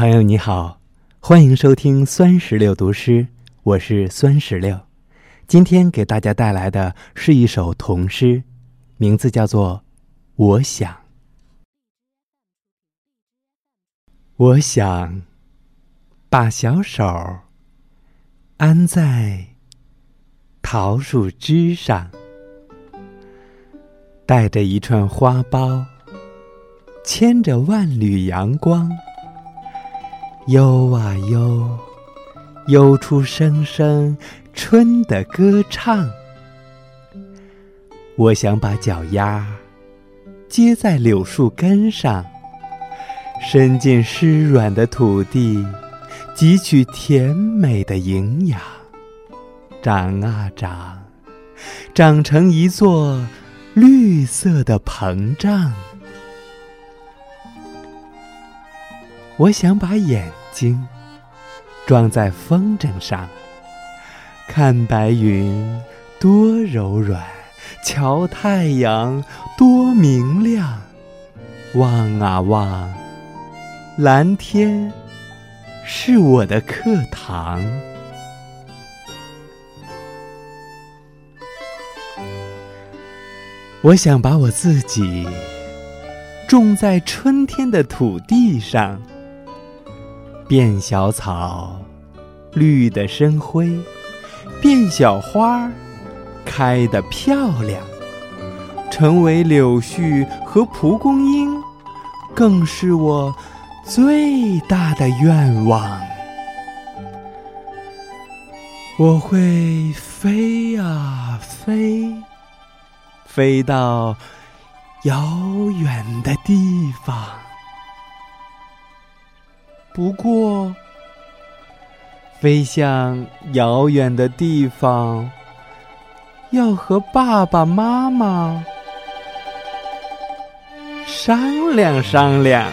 朋友你好，欢迎收听酸石榴读诗，我是酸石榴。今天给大家带来的是一首童诗，名字叫做《我想》。我想把小手安在桃树枝上，带着一串花苞，牵着万缕阳光。悠啊悠，悠出声声春的歌唱。我想把脚丫接在柳树根上，伸进湿软的土地，汲取甜美的营养。长啊长，长成一座绿色的膨胀。我想把眼睛装在风筝上，看白云多柔软，瞧太阳多明亮。望啊望，蓝天是我的课堂。我想把我自己种在春天的土地上。变小草，绿的生辉；变小花，开得漂亮。成为柳絮和蒲公英，更是我最大的愿望。我会飞啊飞，飞到遥远的地方。不过，飞向遥远的地方，要和爸爸妈妈商量商量。